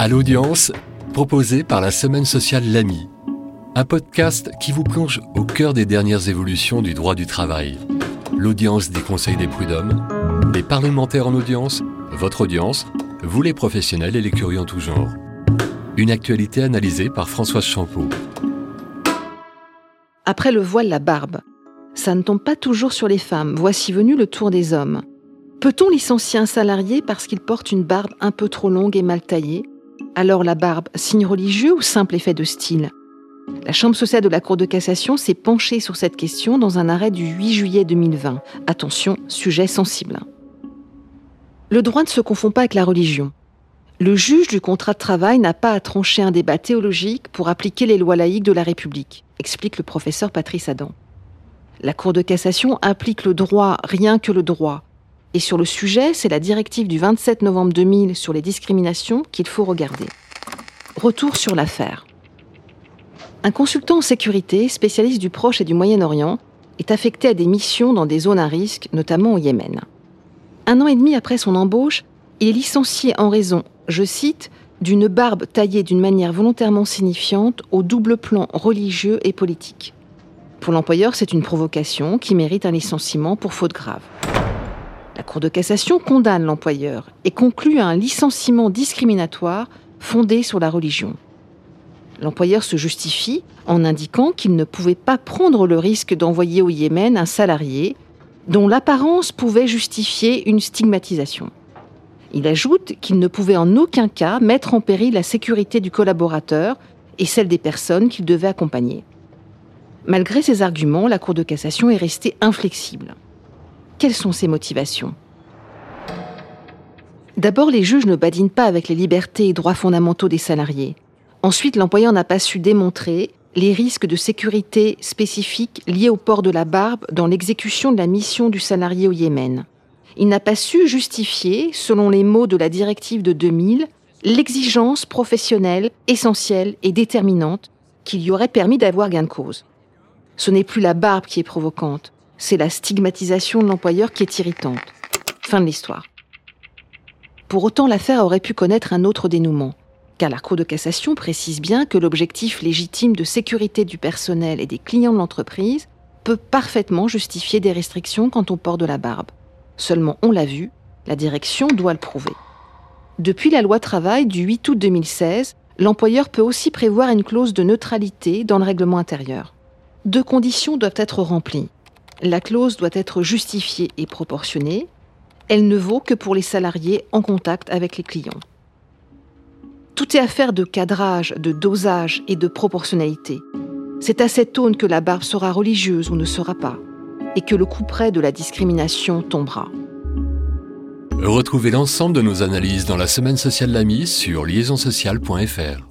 À l'audience, proposé par la Semaine sociale L'Ami, un podcast qui vous plonge au cœur des dernières évolutions du droit du travail. L'audience des conseils des prud'hommes, les parlementaires en audience, votre audience, vous les professionnels et les curieux en tout genre. Une actualité analysée par Françoise Champeau. Après le voile, la barbe. Ça ne tombe pas toujours sur les femmes. Voici venu le tour des hommes. Peut-on licencier un salarié parce qu'il porte une barbe un peu trop longue et mal taillée? Alors la barbe, signe religieux ou simple effet de style? La Chambre sociale de la Cour de cassation s'est penchée sur cette question dans un arrêt du 8 juillet 2020. Attention, sujet sensible. Le droit ne se confond pas avec la religion. Le juge du contrat de travail n'a pas à trancher un débat théologique pour appliquer les lois laïques de la République, explique le professeur Patrice Adam. La Cour de cassation applique le droit rien que le droit. Et sur le sujet, c'est la directive du 27 novembre 2000 sur les discriminations qu'il faut regarder. Retour sur l'affaire. Un consultant en sécurité, spécialiste du Proche et du Moyen-Orient, est affecté à des missions dans des zones à risque, notamment au Yémen. Un an et demi après son embauche, il est licencié en raison, je cite, d'une barbe taillée d'une manière volontairement signifiante au double plan religieux et politique. Pour l'employeur, c'est une provocation qui mérite un licenciement pour faute grave. La Cour de cassation condamne l'employeur et conclut à un licenciement discriminatoire fondé sur la religion. L'employeur se justifie en indiquant qu'il ne pouvait pas prendre le risque d'envoyer au Yémen un salarié dont l'apparence pouvait justifier une stigmatisation. Il ajoute qu'il ne pouvait en aucun cas mettre en péril la sécurité du collaborateur et celle des personnes qu'il devait accompagner. Malgré ces arguments, la Cour de cassation est restée inflexible. Quelles sont ses motivations? D'abord, les juges ne badinent pas avec les libertés et droits fondamentaux des salariés. Ensuite, l'employeur n'a pas su démontrer les risques de sécurité spécifiques liés au port de la barbe dans l'exécution de la mission du salarié au Yémen. Il n'a pas su justifier, selon les mots de la directive de 2000, l'exigence professionnelle essentielle et déterminante qui lui aurait permis d'avoir gain de cause. Ce n'est plus la barbe qui est provocante, c'est la stigmatisation de l'employeur qui est irritante. Fin de l'histoire. Pour autant, l'affaire aurait pu connaître un autre dénouement, car la Cour de cassation précise bien que l'objectif légitime de sécurité du personnel et des clients de l'entreprise peut parfaitement justifier des restrictions quant au port de la barbe. Seulement, on l'a vu, la direction doit le prouver. Depuis la loi travail du 8 août 2016, l'employeur peut aussi prévoir une clause de neutralité dans le règlement intérieur deux conditions doivent être remplies. La clause doit être justifiée et proportionnée. Elle ne vaut que pour les salariés en contact avec les clients. Tout est affaire de cadrage, de dosage et de proportionnalité. C'est à cette aune que la barbe sera religieuse ou ne sera pas, et que le coup près de la discrimination tombera. Retrouvez l'ensemble de nos analyses dans la semaine sociale L'Ami sur liaisonsociale.fr.